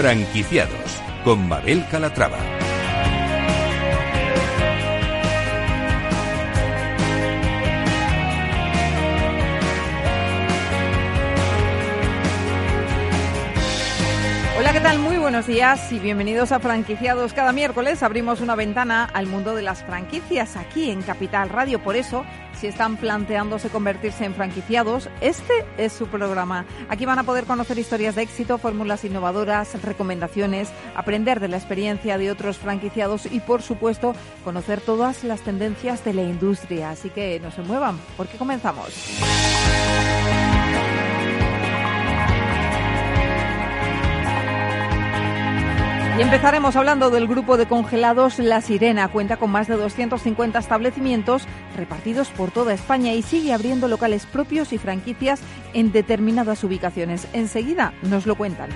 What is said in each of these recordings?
Franquiciados con Mabel Calatrava. Hola, ¿qué tal? Muy buenos días y bienvenidos a Franquiciados. Cada miércoles abrimos una ventana al mundo de las franquicias aquí en Capital Radio. Por eso, si están planteándose convertirse en franquiciados, este es su programa. Aquí van a poder conocer historias de éxito, fórmulas innovadoras, recomendaciones, aprender de la experiencia de otros franquiciados y, por supuesto, conocer todas las tendencias de la industria. Así que no se muevan, porque comenzamos. Y empezaremos hablando del grupo de congelados La Sirena. Cuenta con más de 250 establecimientos repartidos por toda España y sigue abriendo locales propios y franquicias en determinadas ubicaciones. Enseguida nos lo cuentan.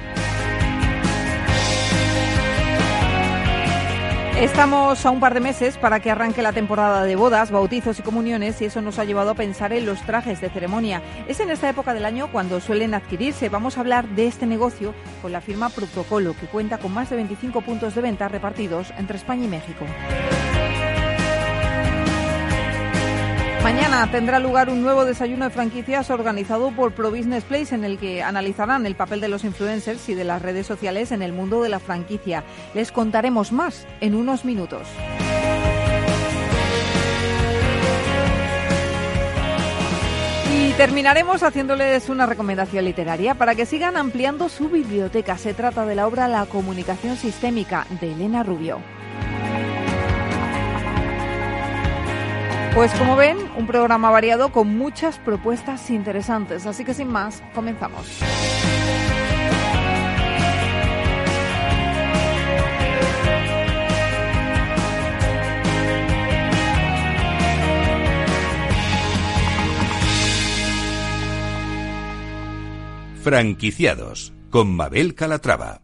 Estamos a un par de meses para que arranque la temporada de bodas, bautizos y comuniones y eso nos ha llevado a pensar en los trajes de ceremonia. Es en esta época del año cuando suelen adquirirse. Vamos a hablar de este negocio con la firma Protocolo, que cuenta con más de 25 puntos de venta repartidos entre España y México. Mañana tendrá lugar un nuevo desayuno de franquicias organizado por Pro Business Place en el que analizarán el papel de los influencers y de las redes sociales en el mundo de la franquicia. Les contaremos más en unos minutos. Y terminaremos haciéndoles una recomendación literaria para que sigan ampliando su biblioteca. Se trata de la obra La comunicación sistémica de Elena Rubio. Pues como ven, un programa variado con muchas propuestas interesantes. Así que sin más, comenzamos. Franquiciados con Mabel Calatrava.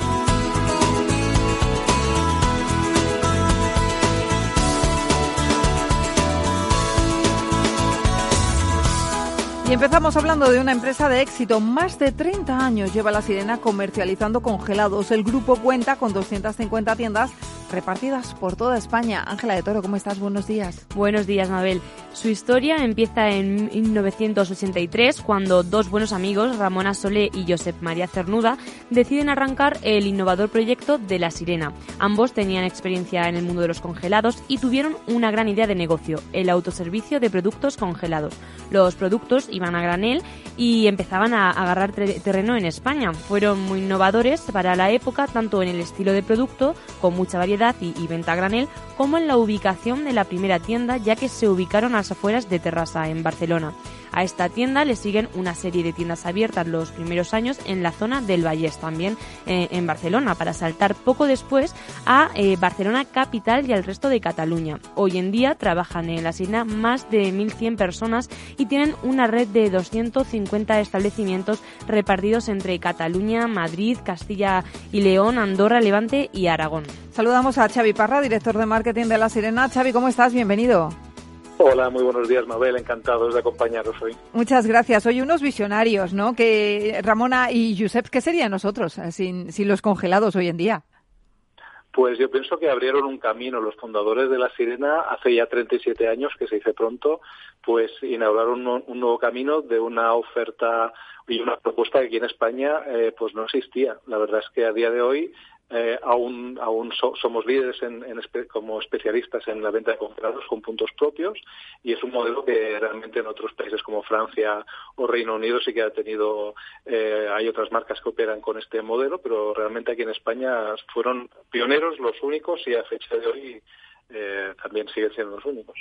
Y empezamos hablando de una empresa de éxito. Más de 30 años lleva La Sirena comercializando congelados. El grupo cuenta con 250 tiendas repartidas por toda España. Ángela de Toro, ¿cómo estás? Buenos días. Buenos días, Mabel. Su historia empieza en 1983 cuando dos buenos amigos, Ramona Solé y Josep María Cernuda, deciden arrancar el innovador proyecto de La Sirena. Ambos tenían experiencia en el mundo de los congelados y tuvieron una gran idea de negocio, el autoservicio de productos congelados. Los productos iban a granel y empezaban a agarrar terreno en España. Fueron muy innovadores para la época, tanto en el estilo de producto, con mucha variedad y, venta a granel, como en la ubicación de la primera tienda, ya que se ubicaron a las afueras de Terrassa, en Barcelona. A esta tienda le siguen una serie de tiendas abiertas los primeros años en la zona del Vallés, también eh, en Barcelona, para saltar poco después a eh, Barcelona capital y al resto de Cataluña. Hoy en día trabajan en la Sina más de 1.100 personas y tienen una red de 250 establecimientos repartidos entre Cataluña, Madrid, Castilla y León, Andorra, Levante y Aragón. Saludamos a Xavi Parra, director de marketing de La Sirena. Xavi, ¿cómo estás? Bienvenido. Hola, muy buenos días, Mabel. Encantados de acompañaros hoy. Muchas gracias. Hoy unos visionarios, ¿no? Que Ramona y Josep, ¿qué serían nosotros eh, sin, sin los congelados hoy en día? Pues yo pienso que abrieron un camino. Los fundadores de La Sirena, hace ya 37 años, que se dice pronto, pues inauguraron un, un nuevo camino de una oferta y una propuesta que aquí en España eh, pues no existía. La verdad es que a día de hoy eh, aún, aún so, somos líderes en, en como especialistas en la venta de congelados con puntos propios y es un modelo que realmente en otros países como Francia o Reino Unido sí que ha tenido, eh, hay otras marcas que operan con este modelo, pero realmente aquí en España fueron pioneros, los únicos y a fecha de hoy eh, también siguen siendo los únicos.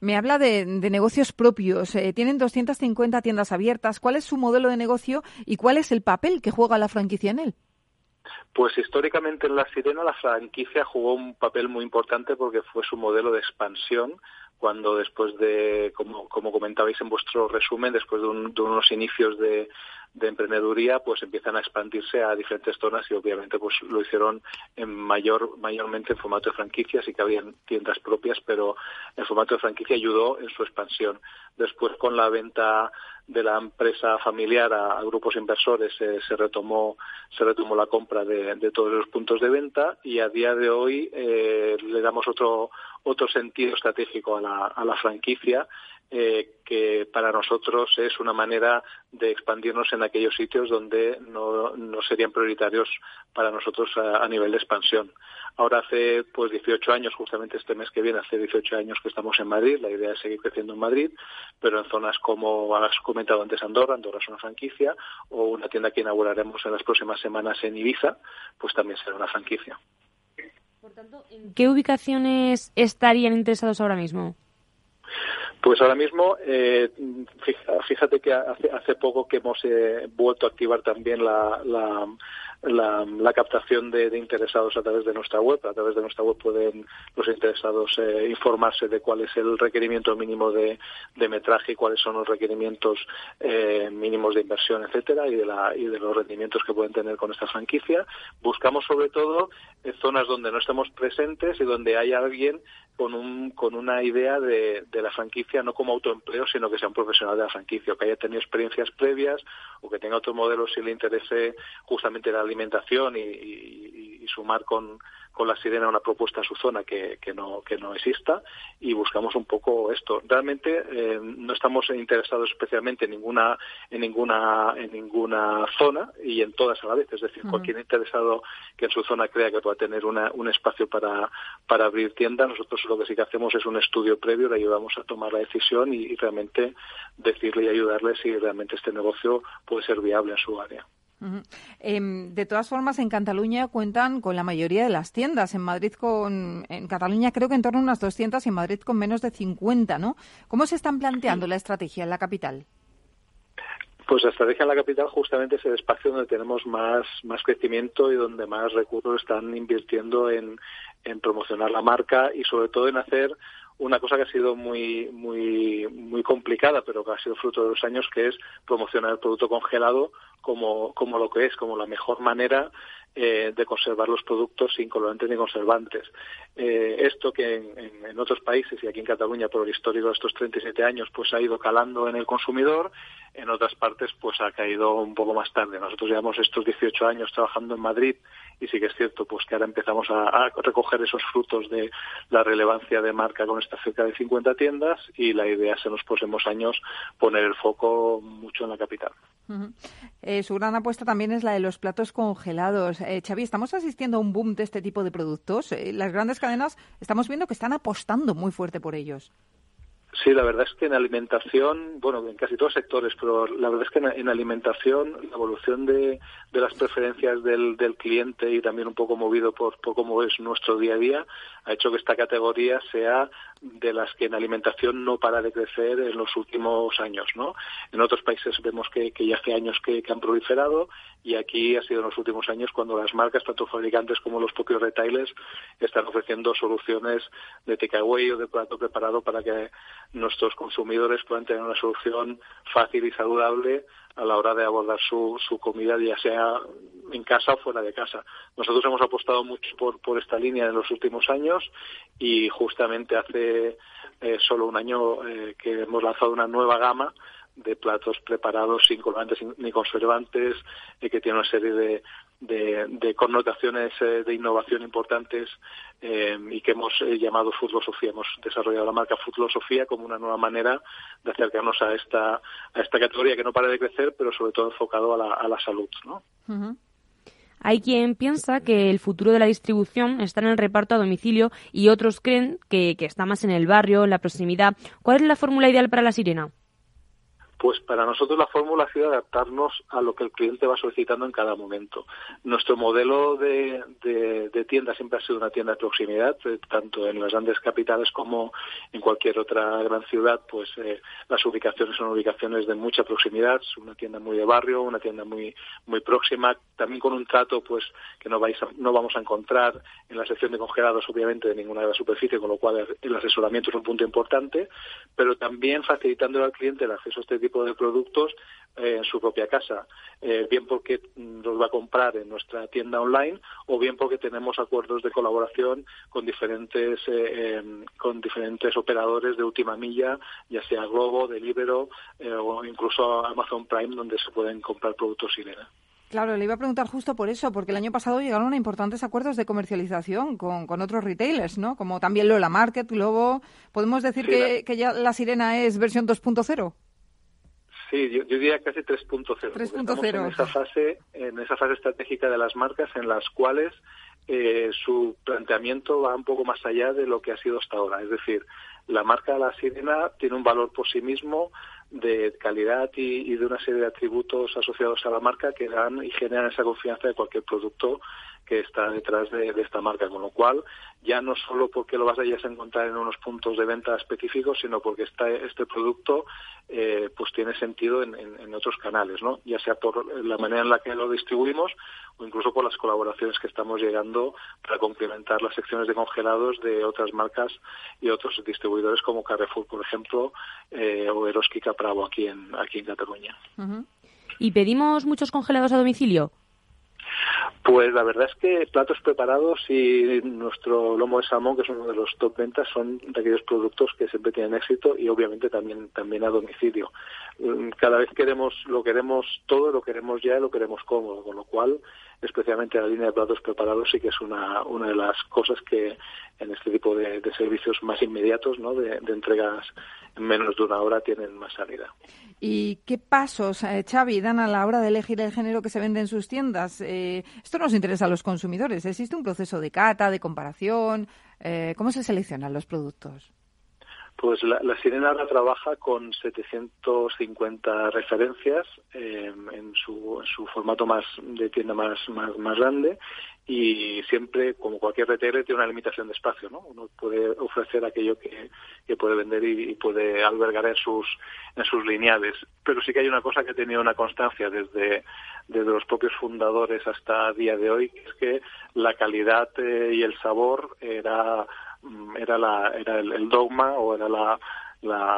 Me habla de, de negocios propios. Eh, tienen 250 tiendas abiertas. ¿Cuál es su modelo de negocio y cuál es el papel que juega la franquicia en él? Pues históricamente en La Sirena la franquicia jugó un papel muy importante porque fue su modelo de expansión cuando después de, como, como comentabais en vuestro resumen, después de, unos inicios de, de emprendeduría, pues empiezan a expandirse a diferentes zonas y obviamente pues lo hicieron en mayor, mayormente en formato de franquicias y que habían tiendas propias, pero el formato de franquicia ayudó en su expansión. Después con la venta de la empresa familiar a, grupos inversores se retomó se retomó la compra de, todos los puntos de venta y a día de hoy eh, le damos otro otro sentido estratégico a la, a la franquicia eh, que para nosotros es una manera de expandirnos en aquellos sitios donde no, no serían prioritarios para nosotros a, nivel de expansión. Ahora hace pues 18 años, justamente este mes que viene, hace 18 años que estamos en Madrid, la idea es seguir creciendo en Madrid, pero en zonas como has comentado antes Andorra, Andorra es una franquicia, o una tienda que inauguraremos en las próximas semanas en Ibiza, pues también será una franquicia. Por tanto, ¿en qué ubicaciones estarían interesados ahora mismo? Pues ahora mismo, eh, fíjate que hace, hace poco que hemos eh, vuelto a activar también la, la, captación de, interesados a través de nuestra web. A través de nuestra web pueden los interesados eh, informarse de cuál es el requerimiento mínimo de, metraje y cuáles son los requerimientos mínimos de inversión, etcétera, y de, la, y de los rendimientos que pueden tener con esta franquicia. Buscamos sobre todo zonas donde no estemos presentes y donde haya alguien con, un, con una idea de, de, la franquicia no como autoempleo, sino que sea un profesional de la franquicia, o que haya tenido experiencias previas, o que tenga otro modelo si le interese justamente la alimentación y sumar con, con la sirena una propuesta a su zona que, que, no, que no exista y buscamos un poco esto. Realmente eh, no estamos interesados especialmente en ninguna, en ninguna, en ninguna zona y en todas a la vez. Es decir, cualquier interesado que en su zona crea que pueda tener una, un espacio para, para abrir tienda, nosotros lo que sí que hacemos es un estudio previo, le ayudamos a tomar la decisión y, y realmente decirle y ayudarle si realmente este negocio puede ser viable en su área. Em, de todas formas, en Cataluña cuentan con la mayoría de las tiendas. En Madrid, con, en Cataluña creo que en torno a unas 200 y en Madrid con menos de 50, ¿no? ¿Cómo se están planteando la estrategia en la capital? Pues la estrategia en la capital justamente es el espacio donde tenemos más, más crecimiento y donde más recursos están invirtiendo en, en promocionar la marca y sobre todo en hacer una cosa que ha sido muy muy muy complicada pero que ha sido fruto de los años que es promocionar el producto congelado como, como lo que es como la mejor manera eh, de conservar los productos sin colorantes ni conservantes. Eh, esto que en, otros países y aquí en Cataluña por el histórico de estos 37 años pues ha ido calando en el consumidor, en otras partes pues ha caído un poco más tarde. Nosotros llevamos estos 18 años trabajando en Madrid y sí que es cierto pues que ahora empezamos a, recoger esos frutos de la relevancia de marca con estas cerca de 50 tiendas y la idea es en los próximos años poner el foco mucho en la capital. Eh, su gran apuesta también es la de los platos congelados. Eh, Xavi, estamos asistiendo a un boom de este tipo de productos. Eh, las grandes cadenas estamos viendo que están apostando muy fuerte por ellos. Sí, la verdad es que en alimentación, bueno, en casi todos sectores, pero la verdad es que en, alimentación la evolución de, de las preferencias del, del, cliente y también un poco movido por, por cómo es nuestro día a día ha hecho que esta categoría sea de las que en alimentación no para de crecer en los últimos años, ¿no? En otros países vemos que, que ya hace años que, que, han proliferado y aquí ha sido en los últimos años cuando las marcas, tanto fabricantes como los propios retailers, están ofreciendo soluciones de takeaway o de plato preparado para que nuestros consumidores puedan tener una solución fácil y saludable a la hora de abordar su, su comida, ya sea en casa o fuera de casa. Nosotros hemos apostado mucho por, por esta línea en los últimos años y justamente hace eh, solo un año eh, que hemos lanzado una nueva gama de platos preparados sin colorantes ni conservantes, y que tiene una serie de, de, connotaciones eh, de innovación importantes eh, y que hemos eh, llamado Sofía. Hemos desarrollado la marca Sofía como una nueva manera de acercarnos a esta, a esta categoría que no para de crecer, pero sobre todo enfocado a la, a la salud. ¿no? Hay quien piensa que el futuro de la distribución está en el reparto a domicilio y otros creen que, que está más en el barrio, en la proximidad. ¿Cuál es la fórmula ideal para la sirena? Pues para nosotros la fórmula ha sido adaptarnos a lo que el cliente va solicitando en cada momento. Nuestro modelo de, tienda siempre ha sido una tienda de proximidad, eh, tanto en las grandes capitales como en cualquier otra gran ciudad, pues eh, las ubicaciones son ubicaciones de mucha proximidad, es una tienda muy de barrio, una tienda muy muy próxima, también con un trato pues que no vais no vamos a encontrar en la sección de congelados obviamente de ninguna de las superficies, con lo cual el asesoramiento es un punto importante, pero también facilitando al cliente el acceso a este tipo de productos eh, en su propia casa, eh, bien porque nos va a comprar en nuestra tienda online o bien porque tenemos acuerdos de colaboración con diferentes eh, em, con diferentes operadores de última milla, ya sea Globo, Delibero o incluso Amazon Prime, donde se pueden comprar productos Sirena. Claro, le iba a preguntar justo por eso, porque el año pasado llegaron a importantes acuerdos de comercialización con, con otros retailers, ¿no? Como también Lola Market, Globo. ¿Podemos decir que, que ya la Sirena es versión 2.0? Sí, yo, diría casi 3.0. 3.0. En esa fase, en esa fase estratégica de las marcas en las cuales eh, su planteamiento va un poco más allá de lo que ha sido hasta ahora. Es decir, la marca La Sirena tiene un valor por sí mismo de calidad y, de una serie de atributos asociados a la marca que dan y generan esa confianza de cualquier producto que está detrás de, esta marca, con lo cual ya no solo porque lo vas a encontrar en unos puntos de venta específicos, sino porque este producto eh, pues tiene sentido en, otros canales, ¿no? ya sea por la manera en la que lo distribuimos o incluso por las colaboraciones que estamos llegando para complementar las secciones de congelados de otras marcas y otros distribuidores como Carrefour, por ejemplo, eh, o Eroski Capravo aquí en, aquí en Cataluña. ¿Y pedimos muchos congelados a domicilio? Pues la verdad es que platos preparados y nuestro lomo de salmón, que es uno de los top ventas, son de aquellos productos que siempre tienen éxito y obviamente también también a domicilio. Mm, cada vez queremos lo queremos todo, lo queremos ya, lo queremos cómodo, con lo cual especialmente la línea de platos preparados sí que es una, una de las cosas que en este tipo de, servicios más inmediatos, ¿no? de, entregas en menos de una hora tienen más salida. ¿Y qué pasos, eh, Xavi, dan a la hora de elegir el género que se vende en sus tiendas? Eh, esto nos interesa a los consumidores. ¿Existe un proceso de cata, de comparación? Eh, ¿Cómo se seleccionan los productos? Pues la, Sirena ahora trabaja con 750 referencias en, su, en, su, formato más de tienda más, más, más grande y siempre, como cualquier retailer, tiene una limitación de espacio, ¿no? Uno puede ofrecer aquello que, que puede vender y, puede albergar en sus, en sus lineales. Pero sí que hay una cosa que ha tenido una constancia desde, desde los propios fundadores hasta día de hoy, que es que la calidad eh, y el sabor era, era, la, era el, dogma o era la,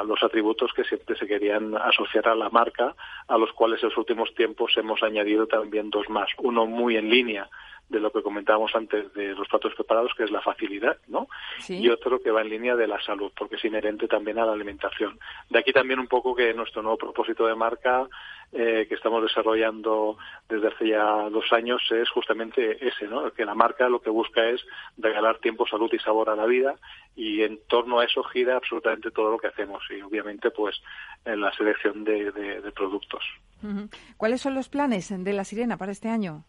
los atributos que siempre se querían asociar a la marca, a los cuales en los últimos tiempos hemos añadido también dos más. Uno muy en línea de lo que comentábamos antes de los platos preparados, que es la facilidad, ¿no? Y otro que va en línea de la salud, porque es inherente también a la alimentación. De aquí también un poco que nuestro nuevo propósito de marca eh, que estamos desarrollando desde hace ya dos años es justamente ese, ¿no? Que la marca lo que busca es regalar tiempo, salud y sabor a la vida y en torno a eso gira absolutamente todo lo que hacemos y obviamente pues en la selección de, productos. ¿Cuáles son los planes de La Sirena para este año?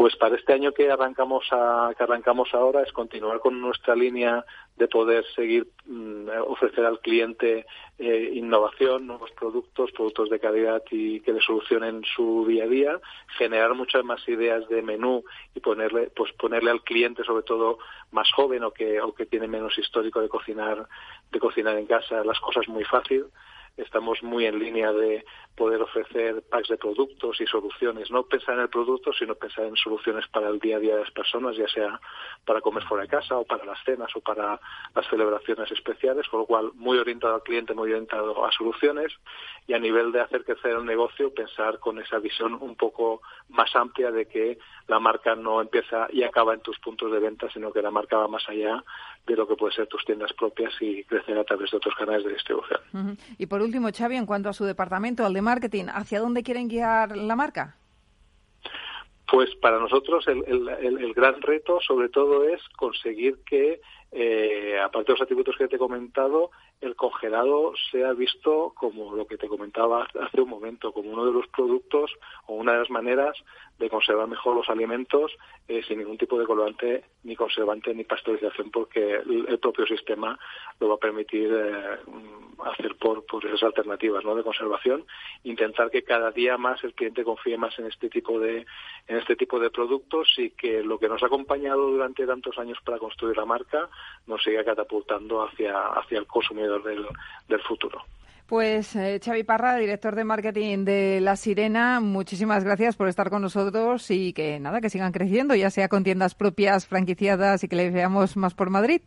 Pues para este año que arrancamos a, que arrancamos ahora es continuar con nuestra línea de poder seguir mm, ofrecer al cliente eh, innovación, nuevos productos, productos de calidad y que le solucionen su día a día, generar muchas más ideas de menú y ponerle, pues ponerle al cliente, sobre todo más joven o que, o que tiene menos histórico de cocinar, de cocinar en casa, las cosas muy fácil. Estamos muy en línea de poder ofrecer packs de productos y soluciones. No pensar en el producto, sino pensar en soluciones para el día a día de las personas, ya sea para comer fuera de casa o para las cenas o para las celebraciones especiales, con lo cual muy orientado al cliente, muy orientado a soluciones y a nivel de hacer crecer el negocio, pensar con esa visión un poco más amplia de que la marca no empieza y acaba en tus puntos de venta, sino que la marca va más allá de lo que puede ser tus tiendas propias y crecer a través de otros canales de distribución. Y por último, Xavi, en cuanto a su departamento, al de marketing, ¿hacia dónde quieren guiar la marca? Pues para nosotros el, el, gran reto sobre todo es conseguir que, eh, aparte de los atributos que te he comentado, el congelado sea visto como lo que te comentaba hace un momento, como uno de los productos o una de las maneras de conservar mejor los alimentos eh, sin ningún tipo de colorante, ni conservante, ni pasteurización, porque el, propio sistema lo va a permitir eh, hacer por, por esas alternativas ¿no? de conservación. Intentar que cada día más el cliente confíe más en este tipo de en este tipo de productos y que lo que nos ha acompañado durante tantos años para construir la marca nos siga catapultando hacia hacia el consumidor del, del futuro. Pues eh, Xavi Parra, director de marketing de La Sirena, muchísimas gracias por estar con nosotros y que nada, que sigan creciendo, ya sea con tiendas propias, franquiciadas y que les veamos más por Madrid.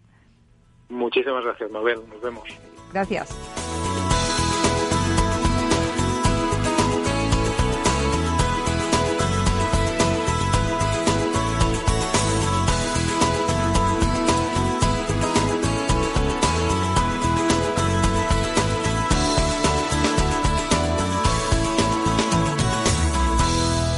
Muchísimas gracias, Mabel. Nos vemos. Gracias.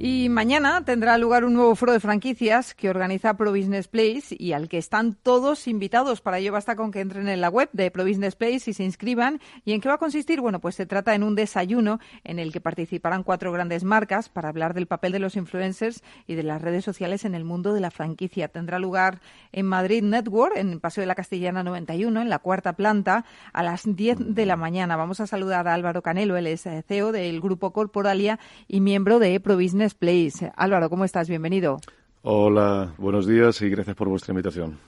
Y mañana tendrá lugar un nuevo foro de franquicias que organiza Pro Business Place y al que están todos invitados. Para ello basta con que entren en la web de Pro Business Place y se inscriban. ¿Y en qué va a consistir? Bueno, pues se trata en un desayuno en el que participarán cuatro grandes marcas para hablar del papel de los influencers y de las redes sociales en el mundo de la franquicia. Tendrá lugar en Madrid Network, en el Paseo de la Castellana 91, en la cuarta planta, a las 10 de la mañana. Vamos a saludar a Álvaro Canelo, es eh, CEO del Grupo Corporalia y miembro de Pro Business Place. Álvaro, ¿cómo estás? Bienvenido. Hola, buenos días y gracias por vuestra invitación.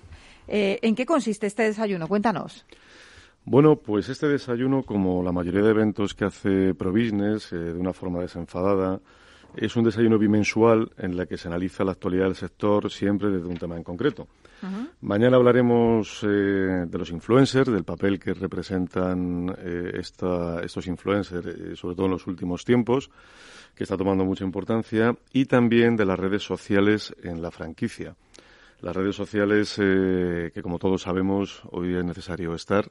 Eh, ¿En qué consiste este desayuno? Cuéntanos. Bueno, pues este desayuno, como la mayoría de eventos que hace ProBusiness, eh, de una forma desenfadada, es un desayuno bimensual en la que se analiza la actualidad del sector siempre desde un tema en concreto. Mañana hablaremos eh, de los influencers, del papel que representan estos influencers, sobre todo en los últimos tiempos que está tomando mucha importancia, y también de las redes sociales en la franquicia. Las redes sociales, eh, que como todos sabemos, hoy es necesario estar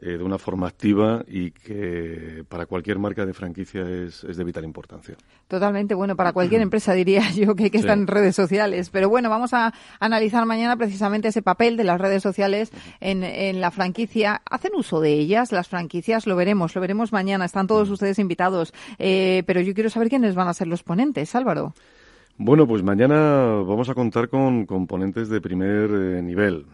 eh, de una forma activa y que para cualquier marca de franquicia es, de vital importancia. Totalmente, bueno, para cualquier empresa diría yo que, que están en redes sociales. Pero bueno, vamos a analizar mañana precisamente ese papel de las redes sociales en, en la franquicia. ¿Hacen uso de ellas las franquicias? Lo veremos, lo veremos mañana. Están todos ustedes invitados. Eh, pero yo quiero saber quiénes van a ser los ponentes, Álvaro. Bueno, pues mañana vamos a contar con componentes de primer eh, nivel.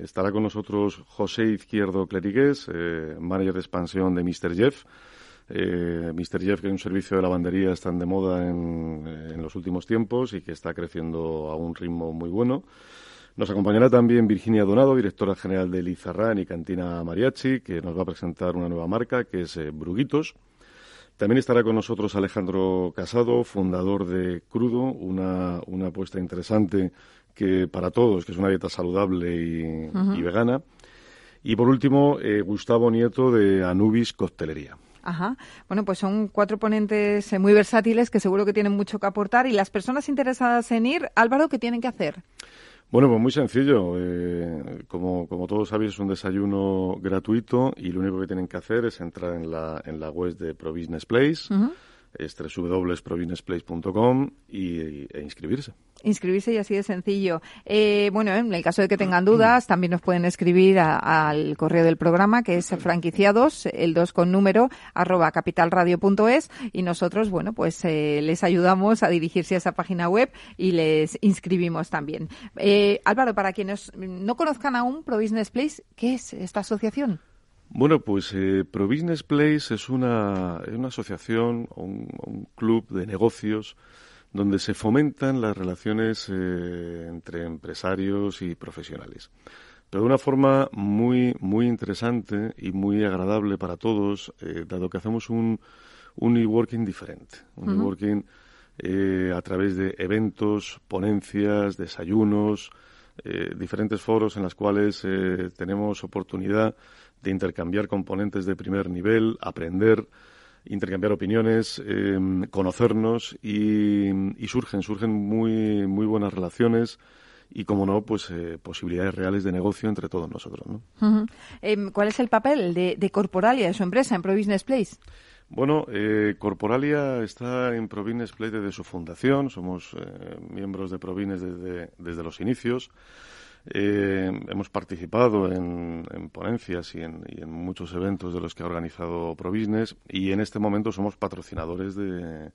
Eh, estará con nosotros José Izquierdo Clerigues, eh, manager de expansión de Mr. Jeff. Mr. Jeff, que es un servicio de lavandería tan de moda en, en, los últimos tiempos y que está creciendo a un ritmo muy bueno. Nos acompañará también Virginia Donado, directora general de Lizarrán y Cantina Mariachi, que nos va a presentar una nueva marca que es Bruguitos. También estará con nosotros Alejandro Casado, fundador de Crudo, una, una apuesta interesante que para todos, que es una dieta saludable y, vegana. Y por último, eh, Gustavo Nieto de Anubis Coctelería. Ajá. Bueno, pues son cuatro ponentes eh, muy versátiles que seguro que tienen mucho que aportar. Y las personas interesadas en ir, Álvaro, ¿qué tienen que hacer? Bueno, pues muy sencillo. Eh, como, como todos sabéis, es un desayuno gratuito y lo único que tienen que hacer es entrar en la, en la web de ProBusiness Place, uh es www.probusinessplace.com y, e inscribirse inscribirse y así de sencillo. Eh, bueno, en el caso de que tengan dudas, también nos pueden escribir al correo del programa, que es franquiciados, el 2 con número, arroba capitalradio.es, y nosotros, bueno, pues eh, les ayudamos a dirigirse a esa página web y les inscribimos también. Eh, Álvaro, para quienes no conozcan aún Pro Business Place, ¿qué es esta asociación? Bueno, pues eh, Pro Business Place es una, una asociación, un, un club de negocios donde se fomentan las relaciones eh, entre empresarios y profesionales. Pero de una forma muy, muy interesante y muy agradable para todos, eh, dado que hacemos un, un e-working diferente. Un e-working eh, a través de eventos, ponencias, desayunos, diferentes foros en los cuales tenemos oportunidad de intercambiar componentes de primer nivel, aprender, intercambiar opiniones, em, conocernos y, surgen, surgen muy, muy buenas relaciones y, como no, pues eh, posibilidades reales de negocio entre todos nosotros. ¿no? Em, ¿Cuál es el papel de, de, Corporalia, de su empresa, en ProBusiness Place? Bueno, eh, Corporalia está en ProBusiness Place desde su fundación, somos eh, miembros de ProBusiness desde, desde los inicios. Eh, hemos participado en, ponencias y en, muchos eventos de los que ha organizado ProBusiness y en este momento somos patrocinadores de,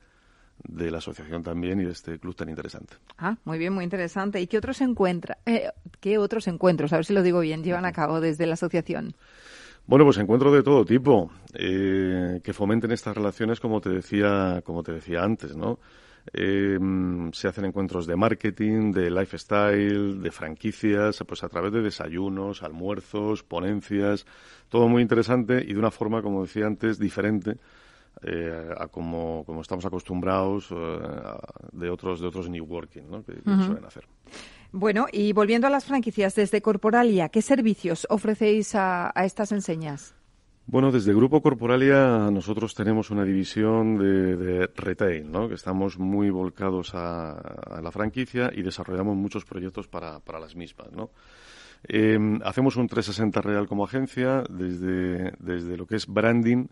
la asociación también y de este club tan interesante. Ah, muy bien, muy interesante. ¿Y qué otros encuentra, eh, qué otros encuentros, a ver si lo digo bien, llevan a cabo desde la asociación? Bueno, pues encuentros de todo tipo eh, que fomenten estas relaciones, como te decía, como te decía antes, ¿no? Eh, se hacen encuentros de marketing, de lifestyle, de franquicias, pues a través de desayunos, almuerzos, ponencias, todo muy interesante y de una forma, como decía antes, diferente eh, a como, como, estamos acostumbrados eh, de otros de otros new working ¿no? que, suelen hacer. Bueno, y volviendo a las franquicias, desde Corporalia, ¿qué servicios ofrecéis a estas enseñas? Bueno, desde Grupo Corporalia nosotros tenemos una división de, retail, ¿no? que estamos muy volcados a, la franquicia y desarrollamos muchos proyectos para, las mismas. ¿no? Em, hacemos un 360 real como agencia desde, desde lo que es branding,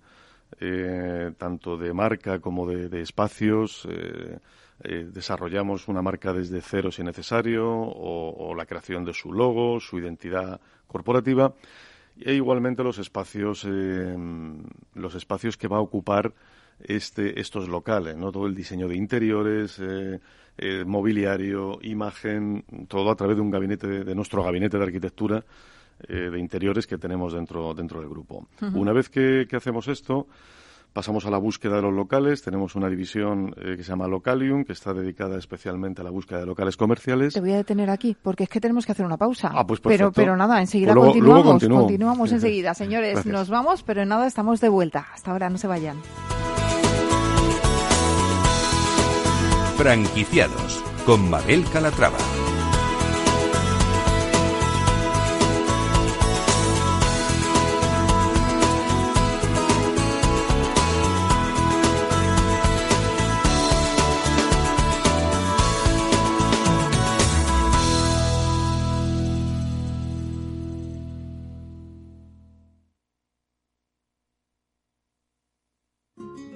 eh, tanto de marca como de, espacios. Eh, eh, desarrollamos una marca desde cero si necesario o, la creación de su logo, su identidad corporativa e igualmente los espacios, eh, los espacios que va a ocupar este, estos locales, ¿no? Todo el diseño de interiores, eh, mobiliario, imagen, todo a través de un gabinete, de, nuestro gabinete de arquitectura de interiores que tenemos dentro, dentro del grupo. Una vez que hacemos esto, Pasamos a la búsqueda de los locales. Tenemos una división eh, que se llama Localium, que está dedicada especialmente a la búsqueda de locales comerciales. Te voy a detener aquí, porque es que tenemos que hacer una pausa. Ah, pues pero, pero nada, enseguida pues continuamos. continuamos enseguida. Señores, nos vamos, pero en nada estamos de vuelta. Hasta ahora, no se vayan. Franquiciados con Mabel Calatrava.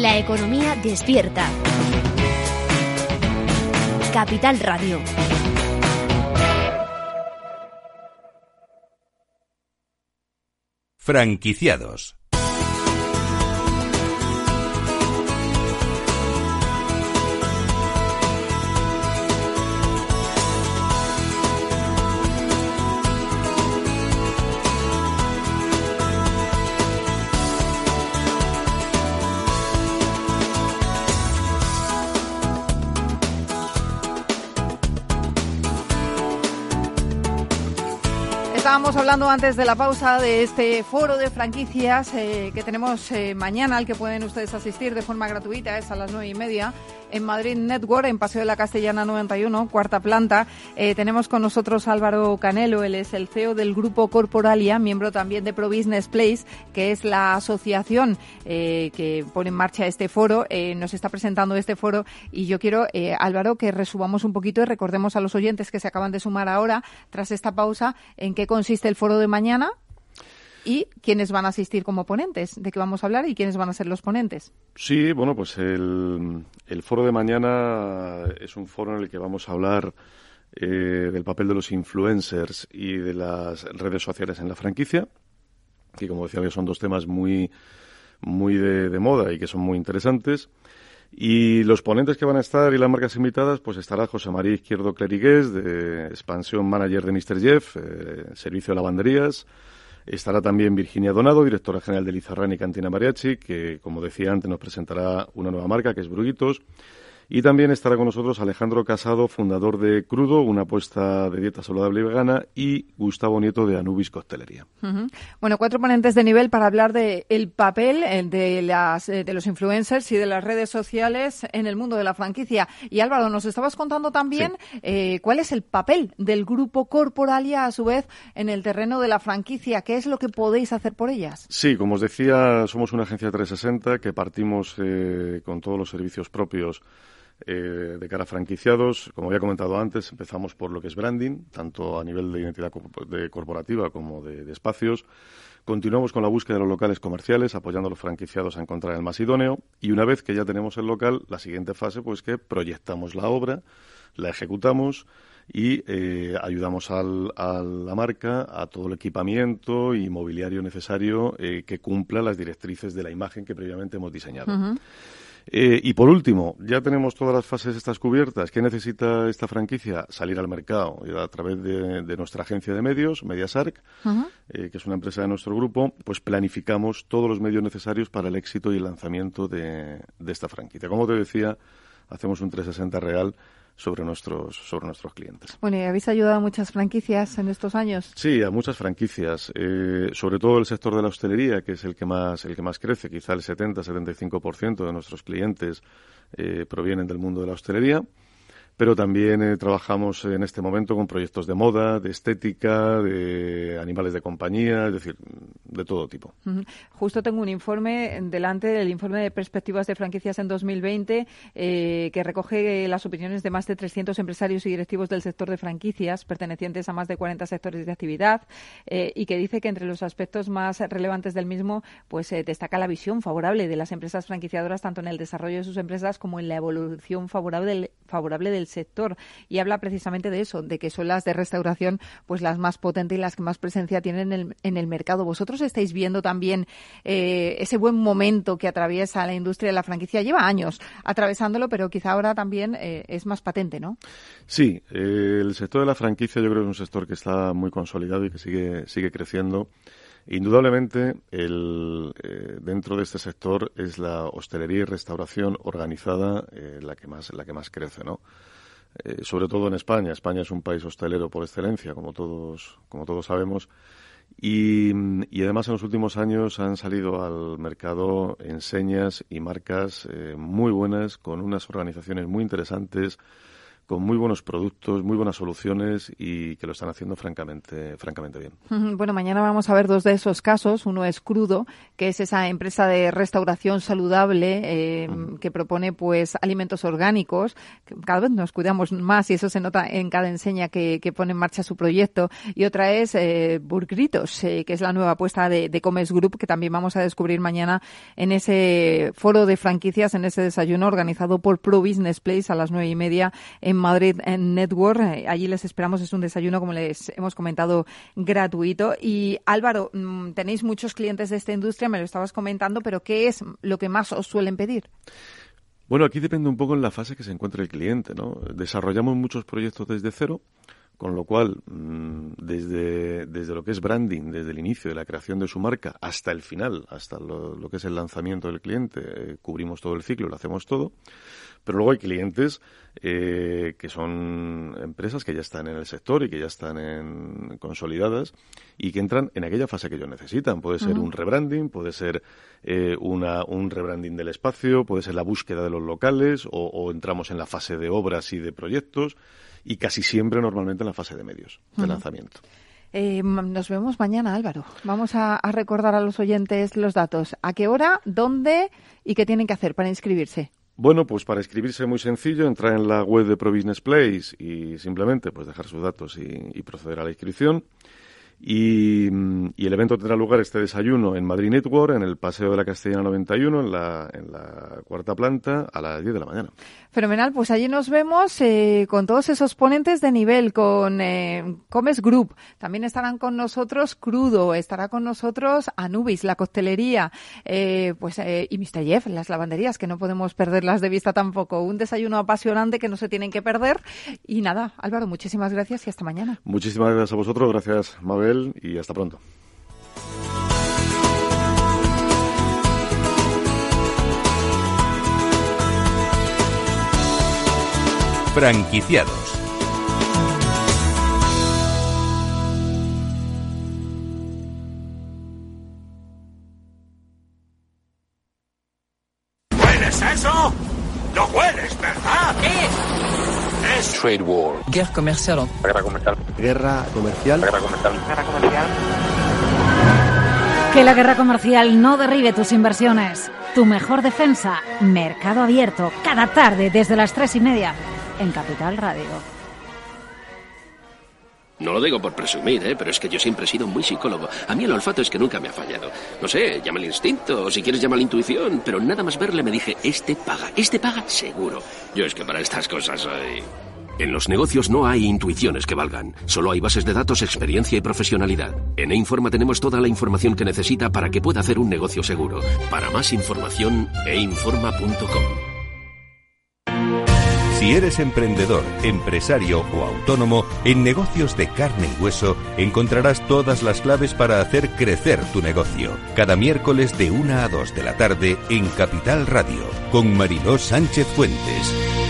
La economía despierta. Capital Radio. Franquiciados. Estábamos hablando antes de la pausa de este foro de franquicias eh, que tenemos eh, mañana, al que pueden ustedes asistir de forma gratuita, es a las nueve y media, en Madrid Network, en Paseo de la Castellana 91, cuarta planta. Eh, tenemos con nosotros Álvaro Canelo, él es el CEO del Grupo Corporalia, miembro también de Pro Business Place, que es la asociación que pone en marcha este foro. nos está presentando este foro y yo quiero, Álvaro, que resumamos un poquito y recordemos a los oyentes que se acaban de sumar ahora, tras esta pausa, en qué consiste el foro de mañana y quiénes van a asistir como ponentes, de qué vamos a hablar y quiénes van a ser los ponentes. Sí, bueno, pues el, foro de mañana es un foro en el que vamos a hablar eh, del papel de los influencers y de las redes sociales en la franquicia, que como decía son dos temas muy, muy de, moda y que son muy interesantes. Y los ponentes que van a estar y las marcas invitadas, pues estará José María Izquierdo Clerigués, de Expansión Manager de Mr. Jeff, eh, Servicio de Lavanderías. Estará también Virginia Donado, directora general de Lizarrán y Cantina Mariachi, que, como decía antes, nos presentará una nueva marca, que es Bruguitos. Y también estará con nosotros Alejandro Casado, fundador de Crudo, una apuesta de dieta saludable y vegana, y Gustavo Nieto de Anubis Costelería. Bueno, cuatro ponentes de nivel para hablar del el papel eh, de, las, eh, de los influencers y de las redes sociales en el mundo de la franquicia. Y Álvaro, nos estabas contando también eh, cuál es el papel del grupo Corporalia, a su vez, en el terreno de la franquicia. ¿Qué es lo que podéis hacer por ellas? Sí, como os decía, somos una agencia 360 que partimos con todos los servicios propios eh, de cara a franquiciados. Como había comentado antes, empezamos por lo que es branding, tanto a nivel de identidad corporativa como de, espacios. Continuamos con la búsqueda de los locales comerciales, apoyando a los franquiciados a encontrar el más idóneo. Y una vez que ya tenemos el local, la siguiente fase, pues que proyectamos la obra, la ejecutamos y eh, ayudamos a la marca a todo el equipamiento y mobiliario necesario eh, que cumpla las directrices de la imagen que previamente hemos diseñado. Eh, y por último, ya tenemos todas las fases estas cubiertas. ¿Qué necesita esta franquicia? Salir al mercado a través de, nuestra agencia de medios, Mediasarc, eh, que es una empresa de nuestro grupo, pues planificamos todos los medios necesarios para el éxito y el lanzamiento de, de esta franquicia. Como te decía, hacemos un 360 real sobre nuestros, sobre nuestros clientes. Bueno, ¿y habéis ayudado a muchas franquicias en estos años? Sí, a muchas franquicias, eh, sobre todo el sector de la hostelería, que es el que más, el que más crece, quizá el 70-75% de nuestros clientes eh, provienen del mundo de la hostelería pero también eh, trabajamos en este momento con proyectos de moda, de estética, de animales de compañía, es decir, de todo tipo. Justo tengo un informe delante del informe de perspectivas de franquicias en 2020 eh, que recoge las opiniones de más de 300 empresarios y directivos del sector de franquicias pertenecientes a más de 40 sectores de actividad eh, y que dice que entre los aspectos más relevantes del mismo pues destaca la visión favorable de las empresas franquiciadoras tanto en el desarrollo de sus empresas como en la evolución favorable favorable del sector y habla precisamente de eso, de que son las de restauración pues las más potentes y las que más presencia tienen en el, en el mercado. Vosotros estáis viendo también eh, ese buen momento que atraviesa la industria de la franquicia. Lleva años atravesándolo, pero quizá ahora también eh, es más patente, ¿no? Sí, eh, el sector de la franquicia yo creo que es un sector que está muy consolidado y que sigue, sigue creciendo. Indudablemente, el, dentro de este sector es la hostelería y restauración organizada la que más la que más crece, ¿no? eh, sobre todo en España. España es un país hostelero por excelencia, como todos, como todos sabemos. Y, además en los últimos años han salido al mercado enseñas y marcas eh, muy buenas, con unas organizaciones muy interesantes, con muy buenos productos, muy buenas soluciones y que lo están haciendo francamente, francamente bien. Bueno, mañana vamos a ver dos de esos casos. Uno es Crudo, que es esa empresa de restauración saludable eh, que propone pues alimentos orgánicos. Cada vez nos cuidamos más y eso se nota en cada enseña que, pone en marcha su proyecto. Y otra es eh, Burgritos, eh, que es la nueva apuesta de, de Comes Group, que también vamos a descubrir mañana en ese foro de franquicias, en ese desayuno organizado por Pro Business Place a las nueve y media en Madrid Network. Allí les esperamos, es un desayuno, como les hemos comentado, gratuito. Y Álvaro, mm, tenéis muchos clientes de esta industria, me lo estabas comentando, pero ¿qué es lo que más os suelen pedir? Bueno, aquí depende un poco en la fase que se encuentre el cliente, ¿no? Desarrollamos muchos proyectos desde cero, con lo cual, mm, desde, desde lo que es branding, desde el inicio de la creación de su marca hasta el final, hasta lo, que es el lanzamiento del cliente, eh, cubrimos todo el ciclo, lo hacemos todo. Pero luego hay clientes eh, que son empresas que ya están en el sector y que ya están en, consolidadas y que entran en aquella fase que ellos necesitan. Puede ser un rebranding, puede ser eh, una, un rebranding del espacio, puede ser la búsqueda de los locales o, entramos en la fase de obras y de proyectos y casi siempre normalmente en la fase de medios, de lanzamiento. Eh, nos vemos mañana, Álvaro. Vamos a, recordar a los oyentes los datos. ¿A qué hora, dónde y qué tienen que hacer para inscribirse? Bueno, pues para inscribirse muy sencillo, entrar en la web de Pro Business Place y simplemente pues dejar sus datos y proceder a la inscripción. Y, el evento tendrá lugar este desayuno en Madrid Network, en el Paseo de la Castellana 91, en la, en la cuarta planta, a las 10 de la mañana. Fenomenal, pues allí nos vemos eh, con todos esos ponentes de nivel, con eh, Comes Group. También estarán con nosotros Crudo, estará con nosotros Anubis, la costelería, eh, pues y Mr. Jeff, las lavanderías, que no podemos perderlas de vista tampoco. Un desayuno apasionante que no se tienen que perder. Y nada, Álvaro, muchísimas gracias y hasta mañana. Muchísimas gracias a vosotros, gracias Mabel y hasta pronto. Franquiciados. ¿Hueles eso? ¿Lo hueles, verdad? ¿Qué? Trade war. Guerra comercial. Guerra comercial. Guerra comercial. Guerra comercial. Guerra comercial. Que la guerra comercial no derribe tus inversiones. Tu mejor defensa, Mercado Abierto, cada tarde desde las tres y media en Capital Radio. No lo digo por presumir, ¿eh? pero es que yo siempre he sido muy psicólogo. A mí el olfato es que nunca me ha fallado. No sé, llama el instinto, o si quieres llama la intuición, pero nada más verle me dije, este paga, este paga seguro. Yo es que para estas cosas soy... En los negocios no hay intuiciones que valgan, solo hay bases de datos, experiencia y profesionalidad. En E-Informa tenemos toda la información que necesita para que pueda hacer un negocio seguro. Para más información, einforma.com. Si eres emprendedor, empresario o autónomo, en negocios de carne y hueso encontrarás todas las claves para hacer crecer tu negocio. Cada miércoles de 1 a 2 de la tarde en Capital Radio, con Mariló Sánchez Fuentes.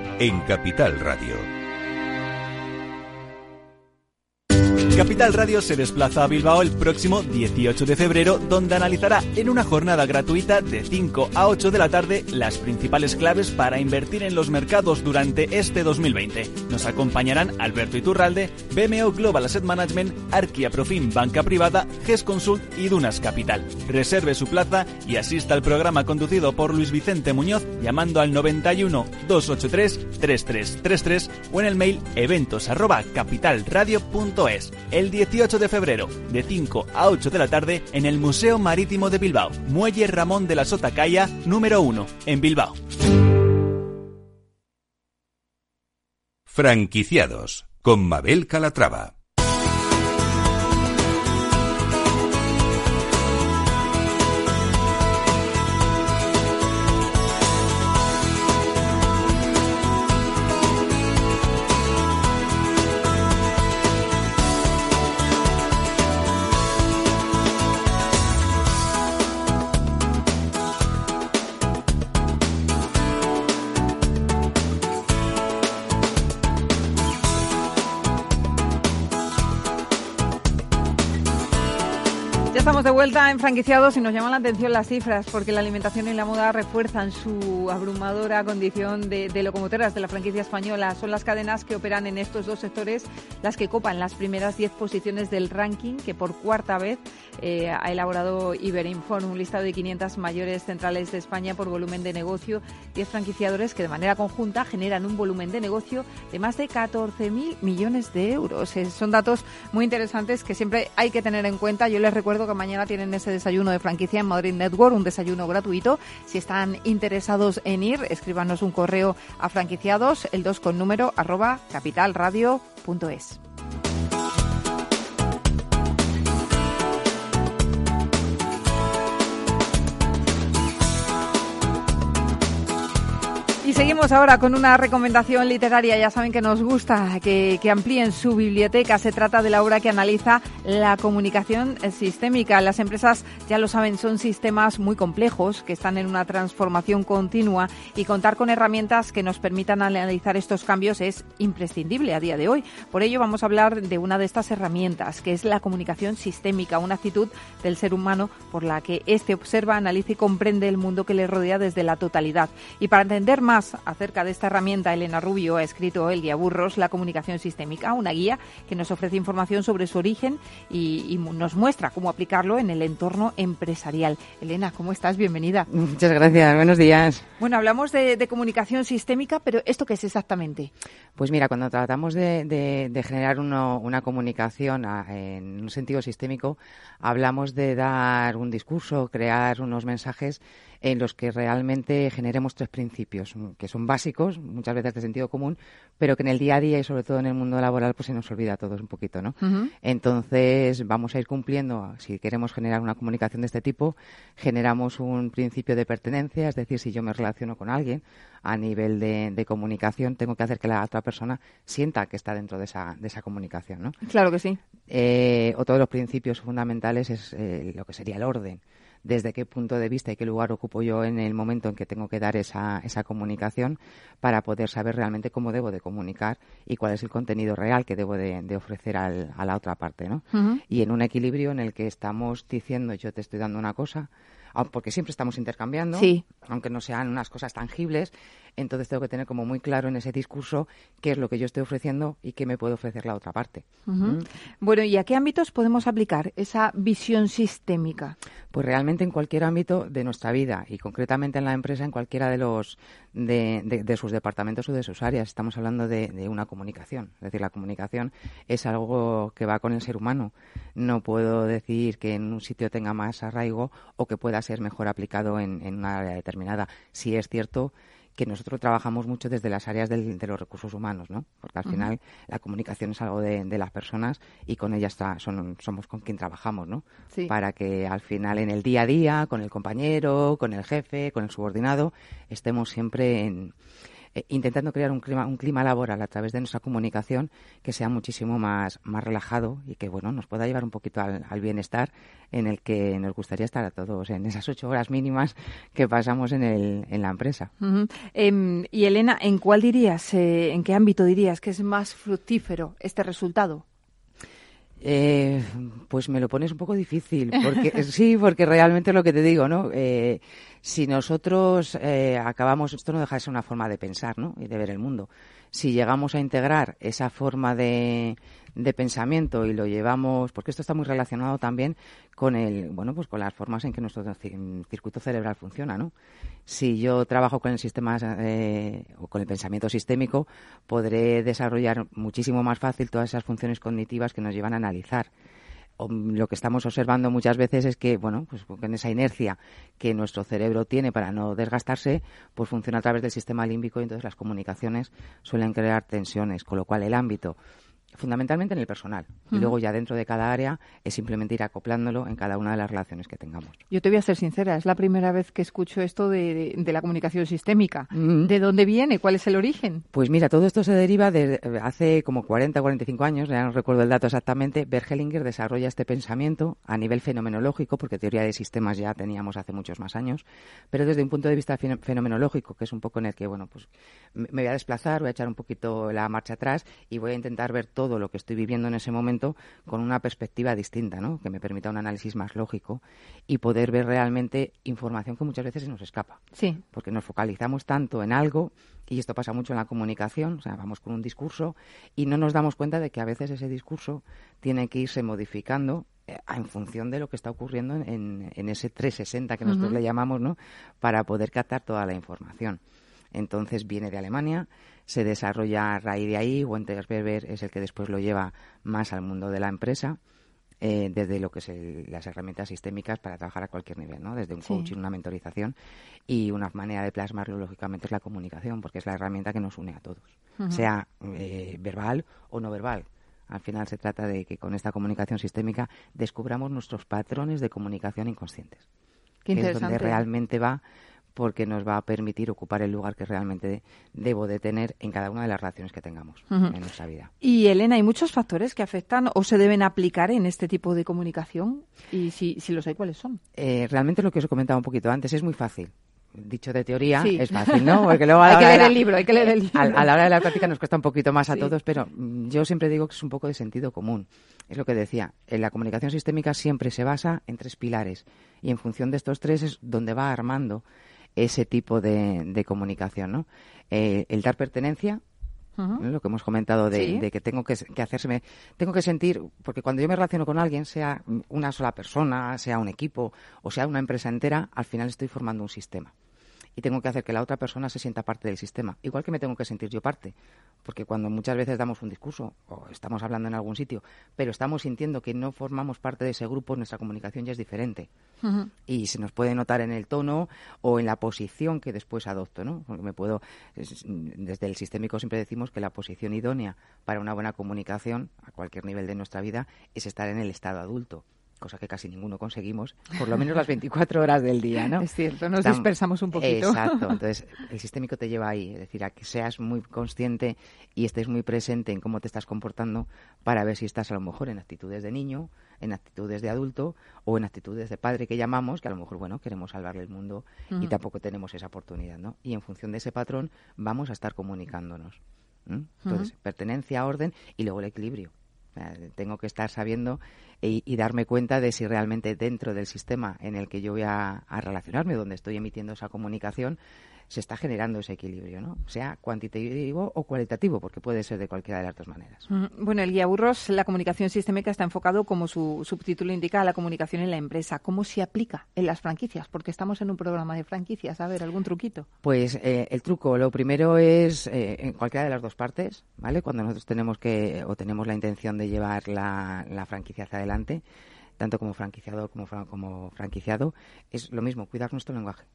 en Capital Radio. Capital Radio se desplaza a Bilbao el próximo 18 de febrero, donde analizará en una jornada gratuita de 5 a 8 de la tarde las principales claves para invertir en los mercados durante este 2020. Nos acompañarán Alberto Iturralde, BMO Global Asset Management, Arquia Profim Banca Privada, GES Consult y Dunas Capital. Reserve su plaza y asista al programa conducido por Luis Vicente Muñoz llamando al 91 283 3333 o en el mail eventos capitalradio.es. el 18 de febrero, de 5 a 8 de la tarde, en el Museo Marítimo de Bilbao, Muelle Ramón de la Sotacaya, número 1, en Bilbao. Franquiciados, con Mabel Calatrava. Vuelta en franquiciados y nos llaman la atención las cifras porque la alimentación y la moda refuerzan su abrumadora condición de, locomotoras de la franquicia española. Son las cadenas que operan en estos dos sectores las que copan las primeras 10 posiciones del ranking que por cuarta vez eh, ha elaborado Iberinform, un listado de 500 mayores centrales de España por volumen de negocio. 10 franquiciadores que de manera conjunta generan un volumen de negocio de más de 14.000 millones de euros. Eh, son datos muy interesantes que siempre hay que tener en cuenta. Yo les recuerdo que mañana tienen ese desayuno de franquicia en Madrid Network, un desayuno gratuito. Si están interesados en ir, escríbanos un correo a franquiciados, el 2 con número arroba capitalradio.es. Y seguimos ahora con una recomendación literaria. Ya saben que nos gusta que, amplíen su biblioteca. Se trata de la obra que analiza la comunicación sistémica. Las empresas, ya lo saben, son sistemas muy complejos que están en una transformación continua y contar con herramientas que nos permitan analizar estos cambios es imprescindible a día de hoy. Por ello vamos a hablar de una de estas herramientas, que es la comunicación sistémica, una actitud del ser humano por la que éste observa, analiza y comprende el mundo que le rodea desde la totalidad. Y para entender más acerca de esta herramienta, Elena Rubio ha escrito el guía Burros, la comunicación sistémica, una guía que nos ofrece información sobre su origen y, nos muestra cómo aplicarlo en el entorno empresarial. Elena, ¿cómo estás? Bienvenida. Muchas gracias, buenos días. Bueno, hablamos de, comunicación sistémica, pero ¿esto qué es exactamente? Pues mira, cuando tratamos de, generar una comunicación en un sentido sistémico, hablamos de dar un discurso, crear unos mensajes en los que realmente generemos tres principios, que son básicos, muchas veces de sentido común, pero que en el día a día y sobre todo en el mundo laboral pues se nos olvida a todos un poquito, ¿no? Entonces vamos a ir cumpliendo, si queremos generar una comunicación de este tipo, generamos un principio de pertenencia, es decir, si yo me relaciono con alguien a nivel de, comunicación, tengo que hacer que la otra persona sienta que está dentro de esa, de esa comunicación, ¿no? Claro que sí. Eh, otro de los principios fundamentales es eh, lo que sería el orden desde qué punto de vista y qué lugar ocupo yo en el momento en que tengo que dar esa, esa comunicación para poder saber realmente cómo debo de comunicar y cuál es el contenido real que debo de, ofrecer al, a la otra parte, ¿no? Y en un equilibrio en el que estamos diciendo yo te estoy dando una cosa, porque siempre estamos intercambiando, aunque no sean unas cosas tangibles, entonces tengo que tener como muy claro en ese discurso qué es lo que yo estoy ofreciendo y qué me puede ofrecer la otra parte. ¿Mm? Bueno, ¿y a qué ámbitos podemos aplicar esa visión sistémica? Pues realmente en cualquier ámbito de nuestra vida y concretamente en la empresa en cualquiera de los de, sus departamentos o de sus áreas. Estamos hablando de, una comunicación, es decir, la comunicación es algo que va con el ser humano. No puedo decir que en un sitio tenga más arraigo o que pueda ser mejor aplicado en, en una área determinada. Si es cierto que nosotros trabajamos mucho desde las áreas de los recursos humanos, ¿no? Porque al final la comunicación es algo de, las personas y con ellas somos con quien trabajamos, ¿no? Para que al final en el día a día, con el compañero, con el jefe, con el subordinado, estemos siempre en, eh, intentando crear un clima, un clima laboral a través de nuestra comunicación que sea muchísimo más, más relajado y que bueno nos pueda llevar un poquito al, bienestar en el que nos gustaría estar a todos en esas ocho horas mínimas que pasamos en, el, en la empresa. Em, y Elena, ¿en cuál dirías, eh, en qué ámbito dirías que es más fructífero este resultado? Eh, pues me lo pones un poco difícil, porque sí, porque realmente lo que te digo, ¿no? Eh, si nosotros eh, acabamos, esto no deja de ser una forma de pensar, ¿no? Y de ver el mundo. Si llegamos a integrar esa forma de, pensamiento y lo llevamos, porque esto está muy relacionado también con el, bueno, pues con las formas en que nuestro circuito cerebral funciona, ¿no? Si yo trabajo con el sistema eh, o con el pensamiento sistémico, podré desarrollar muchísimo más fácil todas esas funciones cognitivas que nos llevan a analizar lo que estamos observando muchas veces es que, bueno, pues en esa inercia que nuestro cerebro tiene para no desgastarse, pues funciona a través del sistema límbico y entonces las comunicaciones suelen crear tensiones, con lo cual el ámbito fundamentalmente en el personal. Y luego ya dentro de cada área es simplemente ir acoplándolo en cada una de las relaciones que tengamos. Yo te voy a ser sincera, es la primera vez que escucho esto de, la comunicación sistémica. ¿De dónde viene? ¿Cuál es el origen? Pues mira, todo esto se deriva de hace como 40 o 45 años, ya no recuerdo el dato exactamente, Bergelinger desarrolla este pensamiento a nivel fenomenológico, porque teoría de sistemas ya teníamos hace muchos más años, pero desde un punto de vista fenomenológico, que es un poco en el que, bueno, pues me voy a desplazar, voy a echar un poquito la marcha atrás y voy a intentar ver todo todo lo que estoy viviendo en ese momento con una perspectiva distinta, ¿no? que me permita un análisis más lógico y poder ver realmente información que muchas veces se nos escapa. Sí. Porque nos focalizamos tanto en algo, y esto pasa mucho en la comunicación, o sea, vamos con un discurso y no nos damos cuenta de que a veces ese discurso tiene que irse modificando eh, en función de lo que está ocurriendo en, ese 360 que nosotros le llamamos, ¿no? Para poder captar toda la información. Entonces viene de Alemania, se desarrolla a raíz de ahí. Berber es el que después lo lleva más al mundo de la empresa. Eh, desde lo que es las herramientas sistémicas para trabajar a cualquier nivel, ¿no? Desde un coaching, una mentorización y una manera de plasmarlo, lógicamente, es la comunicación, porque es la herramienta que nos une a todos, sea eh, verbal o no verbal. Al final se trata de que con esta comunicación sistémica descubramos nuestros patrones de comunicación inconscientes. Qué que es donde realmente va porque nos va a permitir ocupar el lugar que realmente debo de tener en cada una de las relaciones que tengamos en nuestra vida. Y Elena, ¿hay muchos factores que afectan o se deben aplicar en este tipo de comunicación? Y si, si los hay, ¿cuáles son? Eh, realmente lo que os he comentado un poquito antes es muy fácil dicho de teoría es fácil, ¿no? Porque luego hay que leer el libro, hay que leer el libro. A, la hora de la práctica nos cuesta un poquito más a todos, pero mm, yo siempre digo que es un poco de sentido común. Es lo que decía, en la comunicación sistémica siempre se basa en tres pilares y en función de estos tres es donde va armando ese tipo de, comunicación, ¿no? Eh, el dar pertenencia, lo que hemos comentado de, que tengo que, que hacerse, tengo que sentir, porque cuando yo me relaciono con alguien, sea una sola persona, sea un equipo o sea una empresa entera, al final estoy formando un sistema y tengo que hacer que la otra persona se sienta parte del sistema, igual que me tengo que sentir yo parte, porque cuando muchas veces damos un discurso o estamos hablando en algún sitio, pero estamos sintiendo que no formamos parte de ese grupo, nuestra comunicación ya es diferente. Y se nos puede notar en el tono o en la posición que después adopto, ¿no? Porque me puedo, desde el sistémico siempre decimos que la posición idónea para una buena comunicación a cualquier nivel de nuestra vida es estar en el estado adulto cosa que casi ninguno conseguimos, por lo menos las 24 horas del día, ¿no? Es cierto, nos dispersamos un poquito. Exacto, entonces el sistémico te lleva ahí, es decir, a que seas muy consciente y estés muy presente en cómo te estás comportando para ver si estás a lo mejor en actitudes de niño, en actitudes de adulto o en actitudes de padre que llamamos, que a lo mejor, bueno, queremos salvarle el mundo y tampoco tenemos esa oportunidad, ¿no? Y en función de ese patrón vamos a estar comunicándonos. Entonces, pertenencia, orden y luego el equilibrio. Tengo que estar sabiendo y, darme cuenta de si realmente dentro del sistema en el que yo voy a, relacionarme, donde estoy emitiendo esa comunicación, se está generando ese equilibrio, ¿no? Sea cuantitativo o cualitativo, porque puede ser de cualquiera de las dos maneras. Bueno, el guía Burros, la comunicación sistémica está enfocado, como su subtítulo indica, a la comunicación en la empresa. ¿Cómo se aplica en las franquicias? Porque estamos en un programa de franquicias. A ver, ¿algún truquito? Pues eh, el truco, lo primero es eh, en cualquiera de las dos partes, ¿vale? Cuando nosotros tenemos que o tenemos la intención de llevar la, la franquicia hacia adelante, tanto como franquiciado como, como franquiciado, es lo mismo, cuidar nuestro lenguaje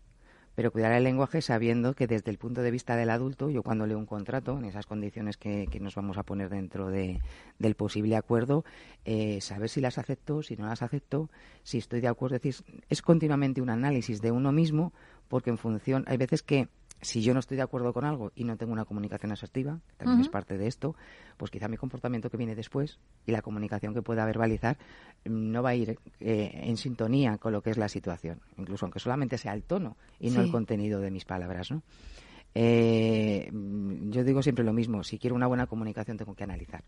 pero cuidar el lenguaje sabiendo que desde el punto de vista del adulto, yo cuando leo un contrato, en esas condiciones que, nos vamos a poner dentro de, del posible acuerdo, eh, saber si las acepto, si no las acepto, si estoy de acuerdo. Es decir, es continuamente un análisis de uno mismo, porque en función, hay veces que si yo no estoy de acuerdo con algo y no tengo una comunicación asertiva, que también es parte de esto, pues quizá mi comportamiento que viene después y la comunicación que pueda verbalizar mm, no va a ir eh, en sintonía con lo que es la situación, incluso aunque solamente sea el tono y no el contenido de mis palabras, ¿no? Eh, mm, yo digo siempre lo mismo, si quiero una buena comunicación tengo que analizar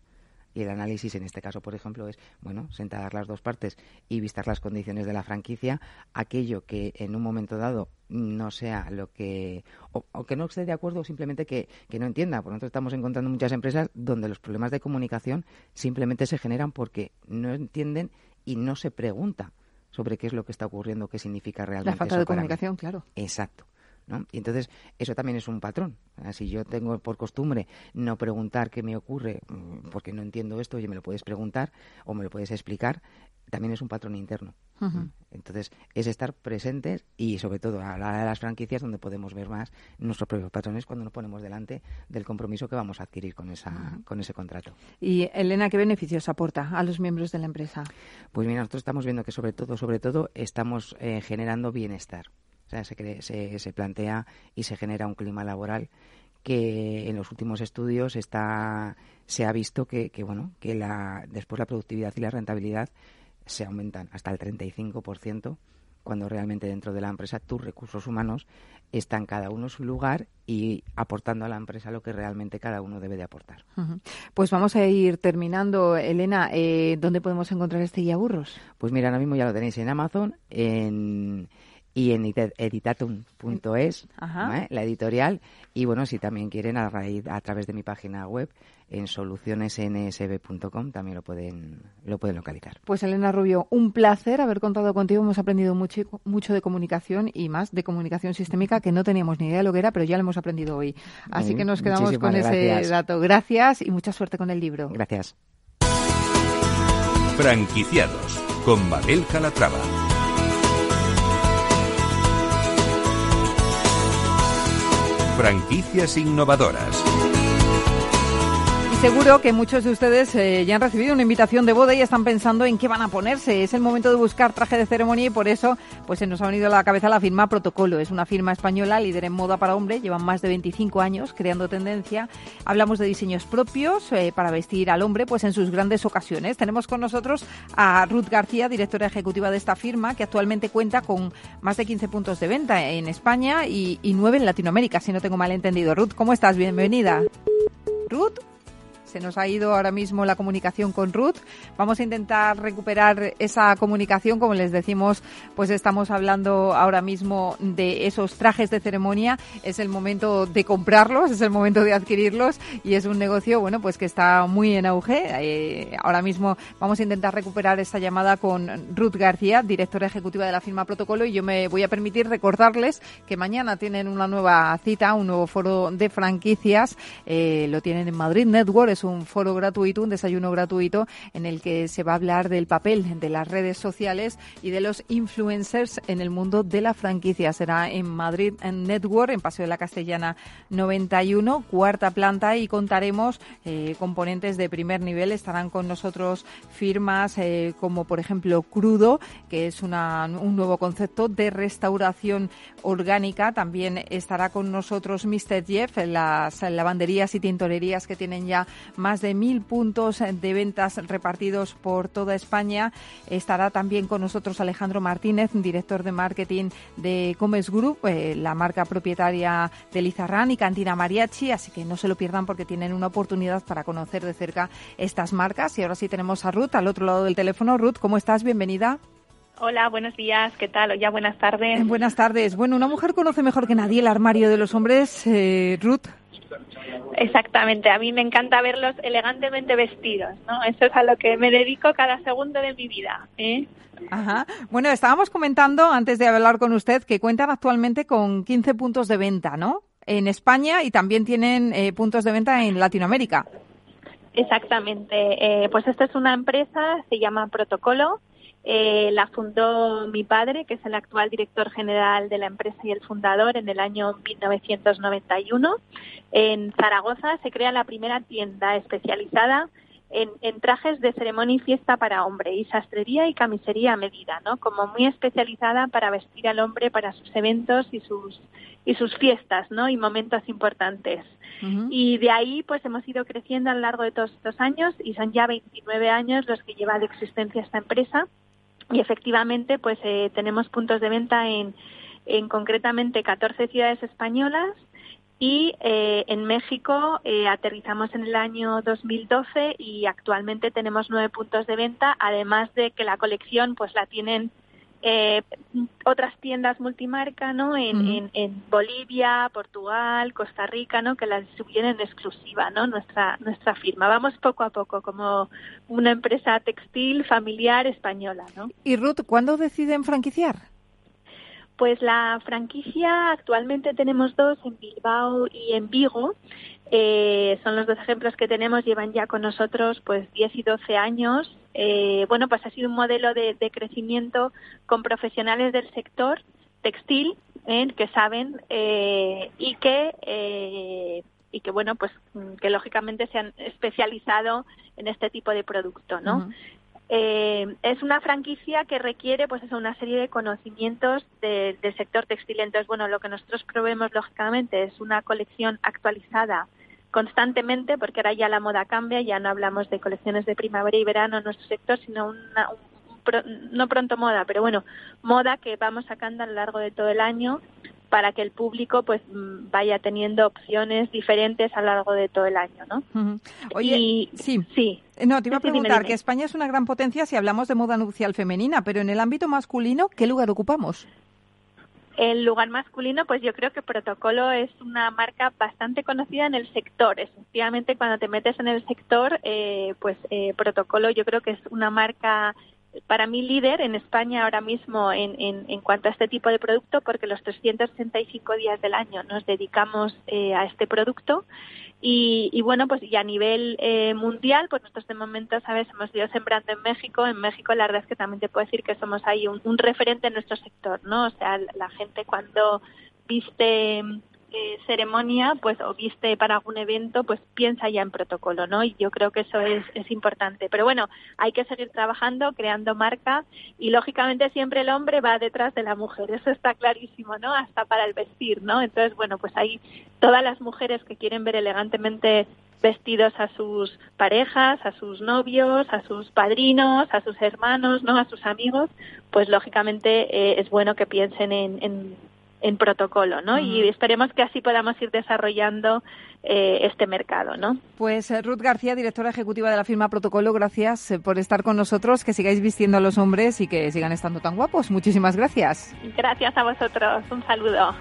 Y el análisis en este caso, por ejemplo, es, bueno, sentar las dos partes y vistar las condiciones de la franquicia, aquello que en un momento dado no sea lo que, o, que no esté de acuerdo o simplemente que, que no entienda. Por lo tanto, estamos encontrando muchas empresas donde los problemas de comunicación simplemente se generan porque no entienden y no se pregunta sobre qué es lo que está ocurriendo, qué significa realmente. La falta de comunicación, claro. Exacto. Y entonces eso también es un patrón. Si yo tengo por costumbre no preguntar qué me ocurre mm, porque no entiendo esto, oye, me lo puedes preguntar o me lo puedes explicar, también es un patrón interno. Entonces es estar presentes y sobre todo a la de las franquicias donde podemos ver más nuestros propios patrones cuando nos ponemos delante del compromiso que vamos a adquirir con, esa, con ese contrato. Y Elena, ¿qué beneficios aporta a los miembros de la empresa? Pues mira, nosotros estamos viendo que sobre todo, sobre todo, estamos eh, generando bienestar. O sea, se, se, plantea y se genera un clima laboral que en los últimos estudios está, se ha visto que, bueno, que la, después la productividad y la rentabilidad se aumentan hasta el 35% cuando realmente dentro de la empresa tus recursos humanos están cada uno en su lugar y aportando a la empresa lo que realmente cada uno debe de aportar. Pues vamos a ir terminando. Elena, eh, ¿dónde podemos encontrar este guía burros? Pues mira, ahora mismo ya lo tenéis en Amazon, en y en editatum.es, la editorial. Y bueno, si también quieren, a, raíz, a través de mi página web, en solucionesnsb.com, también lo pueden, lo pueden localizar. Pues Elena Rubio, un placer haber contado contigo. Hemos aprendido mucho, mucho de comunicación y más de comunicación sistémica, que no teníamos ni idea de lo que era, pero ya lo hemos aprendido hoy. Así que nos quedamos con ese dato. Gracias y mucha suerte con el libro. Gracias. Franquiciados con Mabel Calatrava. Franquicias innovadoras. Seguro que muchos de ustedes eh, ya han recibido una invitación de boda y están pensando en qué van a ponerse. Es el momento de buscar traje de ceremonia y por eso pues se nos ha venido a la cabeza la firma Protocolo. Es una firma española líder en moda para hombre, llevan más de 25 años creando tendencia. Hablamos de diseños propios eh, para vestir al hombre pues en sus grandes ocasiones. Tenemos con nosotros a Ruth García, directora ejecutiva de esta firma, que actualmente cuenta con más de 15 puntos de venta en España y, y 9 en Latinoamérica, si no tengo mal entendido. Ruth, ¿cómo estás? Bienvenida. Ruth. Se nos ha ido ahora mismo la comunicación con Ruth. Vamos a intentar recuperar esa comunicación. Como les decimos, pues estamos hablando ahora mismo de esos trajes de ceremonia. Es el momento de comprarlos, es el momento de adquirirlos y es un negocio, bueno, pues que está muy en auge. Eh, ahora mismo vamos a intentar recuperar esa llamada con Ruth García, directora ejecutiva de la firma Protocolo y yo me voy a permitir recordarles que mañana tienen una nueva cita, un nuevo foro de franquicias. Eh, lo tienen en Madrid Network un foro gratuito, un desayuno gratuito en el que se va a hablar del papel de las redes sociales y de los influencers en el mundo de la franquicia. Será en Madrid en Network, en Paseo de la Castellana 91, cuarta planta y contaremos eh, componentes de primer nivel. Estarán con nosotros firmas eh, como por ejemplo Crudo, que es un nuevo concepto de restauración orgánica. También estará con nosotros Mr. Jeff, las lavanderías y tintorerías que tienen ya más de mil puntos de ventas repartidos por toda España. Estará también con nosotros Alejandro Martínez, director de marketing de Comes Group, eh, la marca propietaria de Lizarrán y Cantina Mariachi, así que no se lo pierdan porque tienen una oportunidad para conocer de cerca estas marcas. Y ahora sí tenemos a Ruth al otro lado del teléfono. Ruth, ¿cómo estás? Bienvenida. Hola, buenos días, ¿qué tal? Ya buenas tardes. Buenas tardes. Bueno, una mujer conoce mejor que nadie el armario de los hombres, eh, Ruth. Exactamente, a mí me encanta verlos elegantemente vestidos, ¿no? Eso es a lo que me dedico cada segundo de mi vida. ¿eh? Ajá. Bueno, estábamos comentando antes de hablar con usted que cuentan actualmente con 15 puntos de venta, ¿no? En España y también tienen eh, puntos de venta en Latinoamérica. Exactamente. Eh, pues esta es una empresa, se llama Protocolo. Eh, la fundó mi padre, que es el actual director general de la empresa y el fundador, en el año 1991. En Zaragoza se crea la primera tienda especializada en, trajes de ceremonia y fiesta para hombre, y sastrería y camisería a medida, ¿no? Como muy especializada para vestir al hombre para sus eventos y sus y sus fiestas, ¿no? Y momentos importantes. Y de ahí, pues hemos ido creciendo a lo largo de todos estos años y son ya 29 años los que lleva de existencia esta empresa. Y efectivamente, pues eh, tenemos puntos de venta en, en concretamente 14 ciudades españolas Y eh, en México eh, aterrizamos en el año 2012 y actualmente tenemos nueve puntos de venta, además de que la colección pues la tienen eh, otras tiendas multimarca, ¿no? En, en, Bolivia, Portugal, Costa Rica, ¿no? Que la distribuyen en exclusiva, ¿no? Nuestra nuestra firma. Vamos poco a poco como una empresa textil familiar española, ¿no? Y Ruth, ¿cuándo deciden franquiciar? Pues la franquicia actualmente tenemos dos en Bilbao y en Vigo. Eh, son los dos ejemplos que tenemos, llevan ya con nosotros pues 10 y 12 años. Eh, bueno, pues ha sido un modelo de, crecimiento con profesionales del sector textil eh, que saben y que y que bueno pues que lógicamente se han especializado en este tipo de producto, ¿no? Eh, es una franquicia que requiere pues eso, una serie de conocimientos del sector textil. Entonces, bueno, lo que nosotros probemos lógicamente es una colección actualizada constantemente, porque ahora ya la moda cambia, ya no hablamos de colecciones de primavera y verano en nuestro sector, sino una, no pronto moda, pero bueno, moda que vamos sacando a lo largo de todo el año para que el público pues mm, vaya teniendo opciones diferentes a lo largo de todo el año, ¿no? Oye, sí, sí. No, te iba a preguntar que España es una gran potencia si hablamos de moda nupcial femenina, pero en el ámbito masculino, ¿qué lugar ocupamos? El lugar masculino, pues yo creo que Protocolo es una marca bastante conocida en el sector. Efectivamente, cuando te metes en el sector, eh, pues eh, Protocolo yo creo que es una marca para mí líder en España ahora mismo en, en, cuanto a este tipo de producto porque los 365 días del año nos dedicamos eh, a este producto. Y, y, bueno pues ya a nivel eh, mundial pues nosotros de momento sabes hemos ido sembrando en México. En México la verdad es que también te puedo decir que somos ahí un referente en nuestro sector no o sea la gente cuando viste eh, ceremonia, pues o viste para algún evento, pues piensa ya en protocolo, ¿no? Y yo creo que eso es, es importante. Pero bueno, hay que seguir trabajando, creando marca y lógicamente siempre el hombre va detrás de la mujer, eso está clarísimo, ¿no? Hasta para el vestir, ¿no? Entonces, bueno, pues hay todas las mujeres que quieren ver elegantemente vestidos a sus parejas, a sus novios, a sus padrinos, a sus hermanos, ¿no? A sus amigos, pues lógicamente eh, es bueno que piensen en, en protocolo, ¿no? Y esperemos que así podamos ir desarrollando eh, este mercado, ¿no? Pues eh, Ruth García, directora ejecutiva de la firma Protocolo, gracias eh, por estar con nosotros, que sigáis vistiendo a los hombres y que sigan estando tan guapos. Muchísimas gracias. Gracias a vosotros. Un saludo.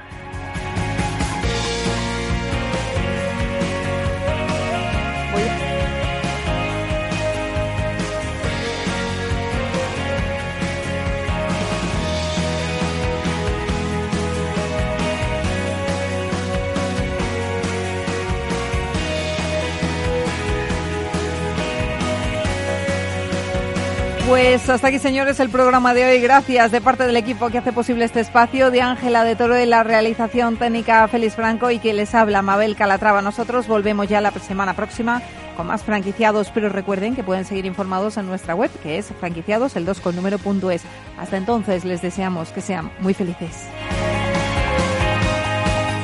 Pues hasta aquí, señores, el programa de hoy. Gracias de parte del equipo que hace posible este espacio, de Ángela de Toro de la realización técnica Félix Franco y que les habla Mabel Calatrava. Nosotros volvemos ya la semana próxima con más franquiciados, pero recuerden que pueden seguir informados en nuestra web, que es franquiciados, el 2 con número es. Hasta entonces les deseamos que sean muy felices.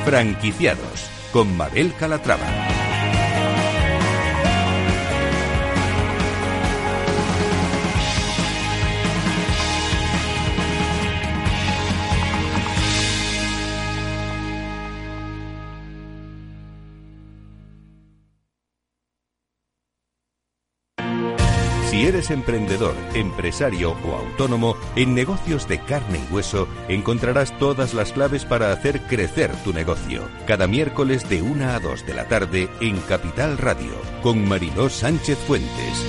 Franquiciados con Mabel Calatrava. Eres emprendedor, empresario o autónomo, en negocios de carne y hueso encontrarás todas las claves para hacer crecer tu negocio. Cada miércoles de 1 a 2 de la tarde en Capital Radio, con Mariló Sánchez Fuentes.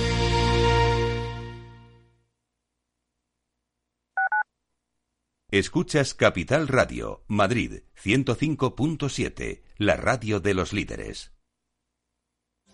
Escuchas Capital Radio, Madrid 105.7, la radio de los líderes.